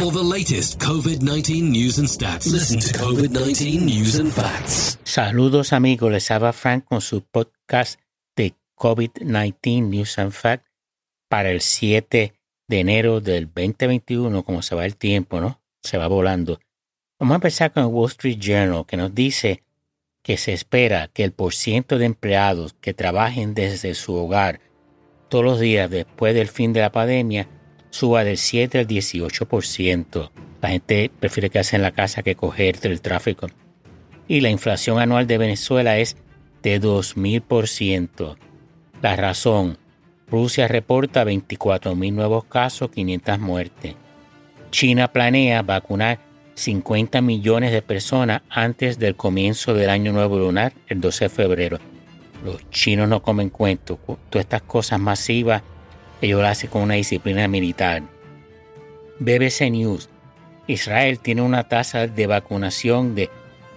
For the latest COVID 19 news and stats, listen to COVID 19 News and Facts. Saludos amigos, les habla Frank con su podcast de COVID-19 News and Facts para el 7 de enero del 2021, como se va el tiempo, ¿no? Se va volando. Vamos a empezar con el Wall Street Journal, que nos dice que se espera que el porciento de empleados que trabajen desde su hogar todos los días después del fin de la pandemia suba del 7 al 18%. La gente prefiere quedarse en la casa que coger el tráfico. Y la inflación anual de Venezuela es de 2.000%. La razón, Rusia reporta 24.000 nuevos casos, 500 muertes. China planea vacunar 50 millones de personas antes del comienzo del año nuevo lunar, el 12 de febrero. Los chinos no comen cuentos. Todas estas cosas masivas, ellos las hacen con una disciplina militar. BBC News. Israel tiene una tasa de vacunación de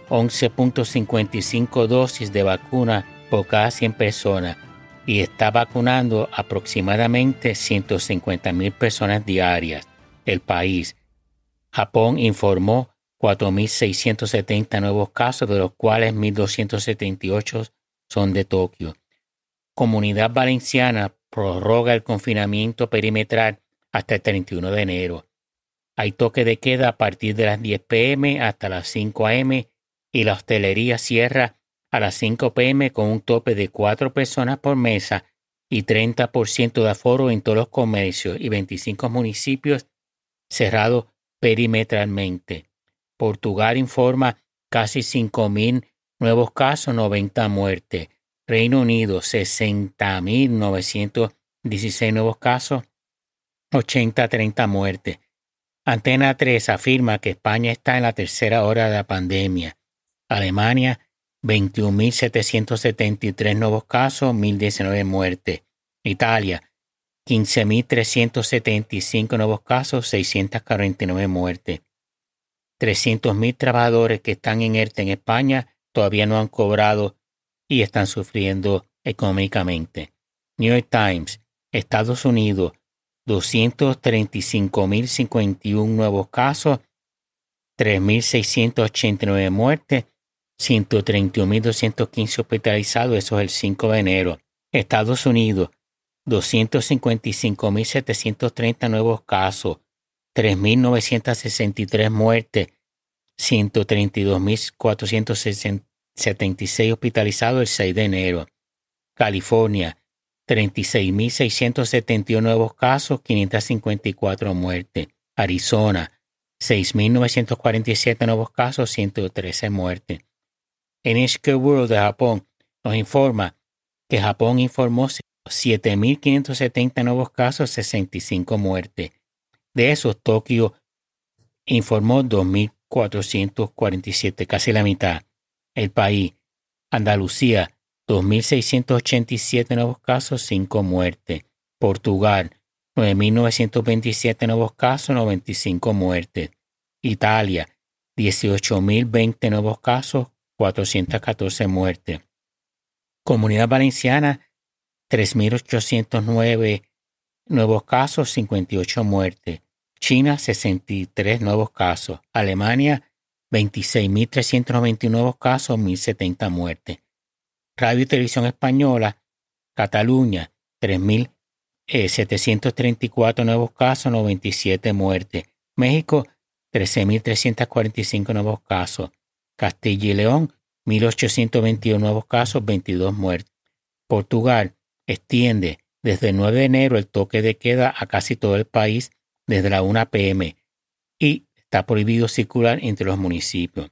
11.55 dosis de vacuna por cada 100 personas y está vacunando aproximadamente 150 mil personas diarias. El país. Japón informó 4.670 nuevos casos, de los cuales 1.278 son de Tokio. Comunidad Valenciana prorroga el confinamiento perimetral hasta el 31 de enero. Hay toque de queda a partir de las 10 pm hasta las 5 am y la hostelería cierra a las 5 pm con un tope de 4 personas por mesa y 30% de aforo en todos los comercios y 25 municipios cerrados perimetralmente. Portugal informa casi 5.000 nuevos casos, 90 muertes. Reino Unido, 60.916 nuevos casos, 80-30 muertes. Antena 3 afirma que España está en la tercera hora de la pandemia. Alemania, 21.773 nuevos casos, 1.019 muertes. Italia, 15.375 nuevos casos, 649 muertes. 300.000 trabajadores que están en ERTE en España todavía no han cobrado y están sufriendo económicamente. New York Times, Estados Unidos, 235.051 nuevos casos, 3.689 muertes, 131.215 hospitalizados, eso es el 5 de enero. Estados Unidos, 255.730 nuevos casos, 3.963 muertes, 132.476 hospitalizados el 6 de enero. California, 36.671 nuevos casos, 554 muertes. Arizona, 6.947 nuevos casos, 113 muertes. NHK World de Japón nos informa que Japón informó 7.570 nuevos casos, 65 muertes. De esos, Tokio informó 2.447, casi la mitad. El país, Andalucía, 2.687 nuevos casos, 5 muertes. Portugal, 9.927 nuevos casos, 95 muertes. Italia, 18.020 nuevos casos, 414 muertes. Comunidad Valenciana, 3.809 nuevos casos, 58 muertes. China, 63 nuevos casos. Alemania, 26.391 nuevos casos, 1.070 muertes. Radio y Televisión Española, Cataluña, 3.734 nuevos casos, 97 muertes. México, 13.345 nuevos casos. Castilla y León, 1.821 nuevos casos, 22 muertes. Portugal extiende desde el 9 de enero el toque de queda a casi todo el país desde la 1 pm y está prohibido circular entre los municipios.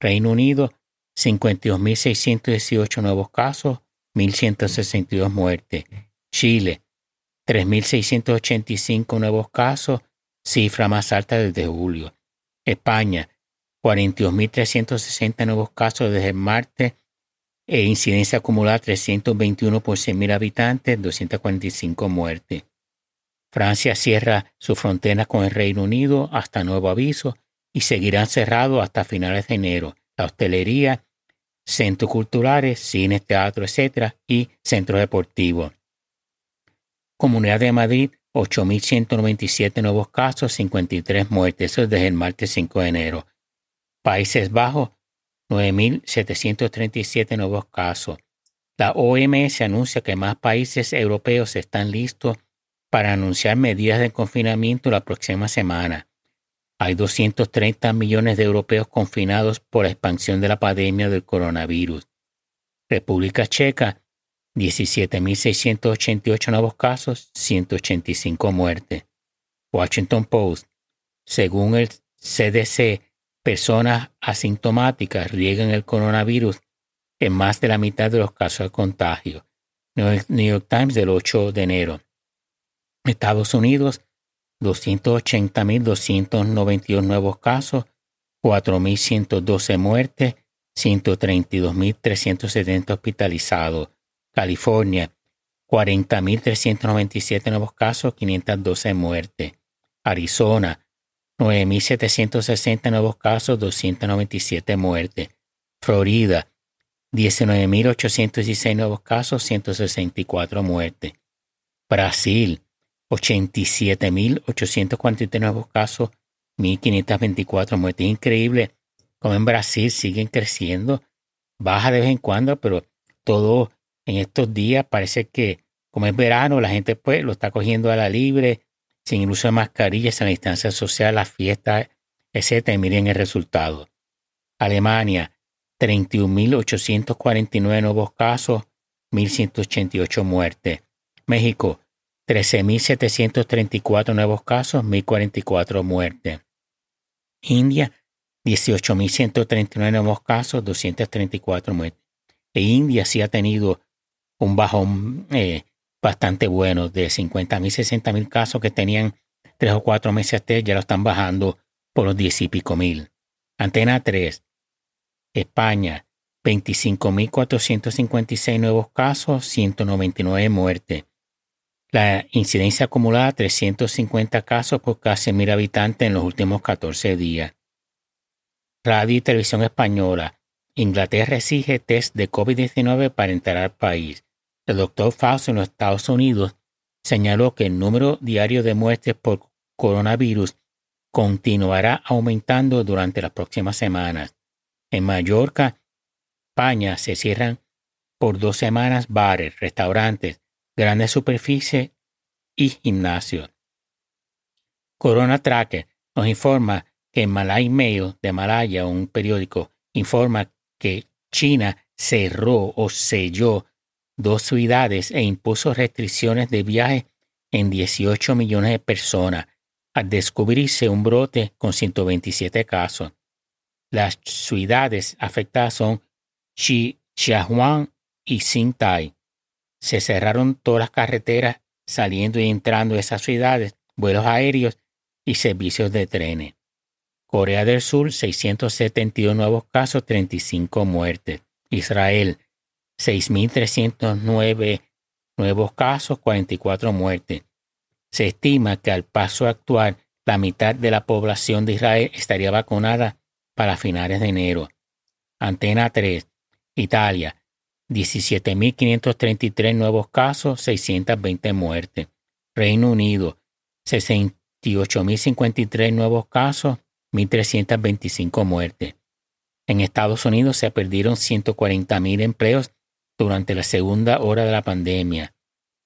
Reino Unido, 52.618 nuevos casos, 1.162 muertes. Chile, 3.685 nuevos casos, cifra más alta desde julio. España, 42.360 nuevos casos desde el martes e incidencia acumulada 321 por 100.000 habitantes, 245 muertes. Francia cierra su frontera con el Reino Unido hasta nuevo aviso y seguirán cerrados hasta finales de enero. La hostelería, centros culturales, cines, teatro, etc. y centros deportivos. Comunidad de Madrid 8.197 nuevos casos, 53 muertes. Eso es desde el martes 5 de enero. Países Bajos, 9.737 nuevos casos. La OMS anuncia que más países europeos están listos para anunciar medidas de confinamiento la próxima semana. Hay 230 millones de europeos confinados por la expansión de la pandemia del coronavirus. República Checa, 17.688 nuevos casos, 185 muertes. Washington Post. Según el CDC, personas asintomáticas riegan el coronavirus en más de la mitad de los casos de contagio. New York Times del 8 de enero. Estados Unidos, 280.292 nuevos casos, 4.112 muertes, 132.370 hospitalizados. California, 40.397 nuevos casos, 512 muertes. Arizona, 9.760 nuevos casos, 297 muertes. Florida, 19.816 nuevos casos, 164 muertes. Brasil, 87.843 nuevos casos, 1.524 muertes. Increíble como en Brasil siguen creciendo. Baja de vez en cuando, pero todo en estos días parece que como es verano, la gente pues lo está cogiendo a la libre, sin el uso de mascarillas, en la distancia social, las fiestas, etc. Y miren el resultado. Alemania, 31.849 nuevos casos, 1.188 muertes. México, 13.734 nuevos casos, 1.044 muertes. India, 18.139 nuevos casos, 234 muertes. E India sí ha tenido un bajón eh, bastante bueno de 50.000, 60.000 casos que tenían tres o cuatro meses antes, ya lo están bajando por los 10 y pico mil. Antena 3, España, 25.456 nuevos casos, 199 muertes. La incidencia acumulada 350 casos por casi mil habitantes en los últimos 14 días. Radio y Televisión Española. Inglaterra exige test de COVID-19 para entrar al país. El doctor Fauci en los Estados Unidos señaló que el número diario de muertes por coronavirus continuará aumentando durante las próximas semanas. En Mallorca, España, se cierran por dos semanas bares, restaurantes, grandes superficies y gimnasios. Corona Tracker nos informa que Malay Mail de Malaya, un periódico, informa que China cerró o selló dos ciudades e impuso restricciones de viaje en 18 millones de personas al descubrirse un brote con 127 casos. Las ciudades afectadas son Xiahuan y Xintai. Se cerraron todas las carreteras saliendo y entrando de esas ciudades, vuelos aéreos y servicios de trenes. Corea del Sur, 672 nuevos casos, 35 muertes. Israel, 6.309 nuevos casos, 44 muertes. Se estima que al paso actual, la mitad de la población de Israel estaría vacunada para finales de enero. Antena 3. Italia. 17.533 nuevos casos, 620 muertes. Reino Unido. 68.053 nuevos casos, 1.325 muertes. En Estados Unidos se perdieron 140.000 empleos durante la segunda hora de la pandemia.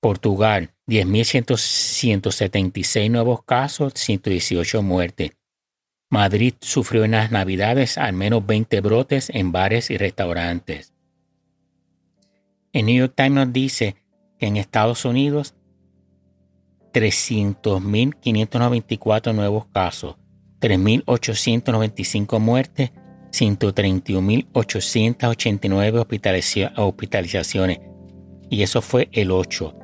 Portugal, 10.176 nuevos casos, 118 muertes. Madrid sufrió en las Navidades al menos 20 brotes en bares y restaurantes. El New York Times nos dice que en Estados Unidos 300.594 nuevos casos, 3.895 muertes, 131.889 hospitalizaciones. Y eso fue el 8.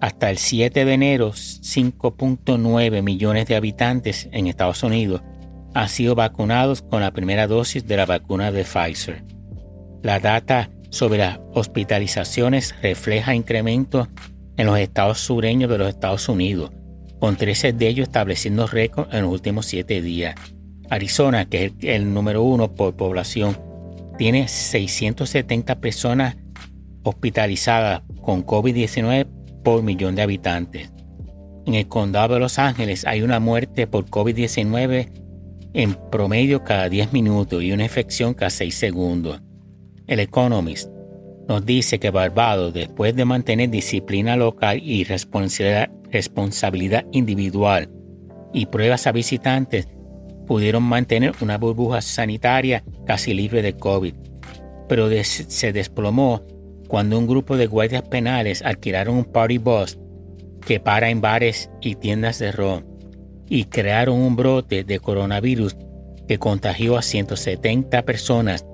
Hasta el 7 de enero, 5.9 millones de habitantes en Estados Unidos han sido vacunados con la primera dosis de la vacuna de Pfizer. La data sobre las hospitalizaciones refleja incrementos en los estados sureños de los Estados Unidos, con 13 de ellos estableciendo récord en los últimos 7 días. Arizona, que es el, número uno por población, tiene 670 personas hospitalizadas con COVID-19 por millón de habitantes. En el condado de Los Ángeles hay una muerte por COVID-19 en promedio cada 10 minutos y una infección cada 6 segundos. El Economist nos dice que Barbados, después de mantener disciplina local y responsabilidad, individual y pruebas a visitantes, pudieron mantener una burbuja sanitaria casi libre de COVID, pero se desplomó cuando un grupo de guardias penales alquilaron un party bus que para en bares y tiendas de ron y crearon un brote de coronavirus que contagió a 170 personas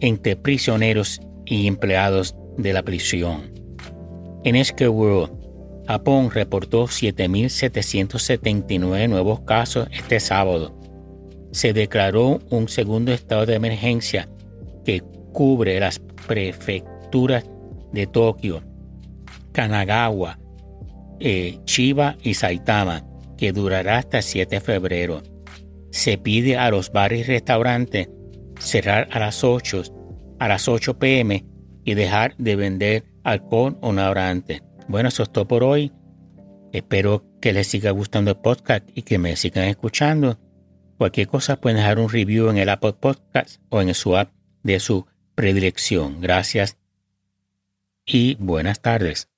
entre prisioneros y empleados de la prisión. En World, Japón reportó 7.779 nuevos casos este sábado. Se declaró un segundo estado de emergencia que cubre las prefecturas de Tokio, Kanagawa, eh, Chiba y Saitama, que durará hasta el 7 de febrero. Se pide a los bares y restaurantes cerrar a las 8, a las 8 pm y dejar de vender alcohol una hora antes. Bueno, eso es todo por hoy. Espero que les siga gustando el podcast y que me sigan escuchando. Cualquier cosa pueden dejar un review en el Apple Podcast o en su app de su predilección. Gracias y buenas tardes.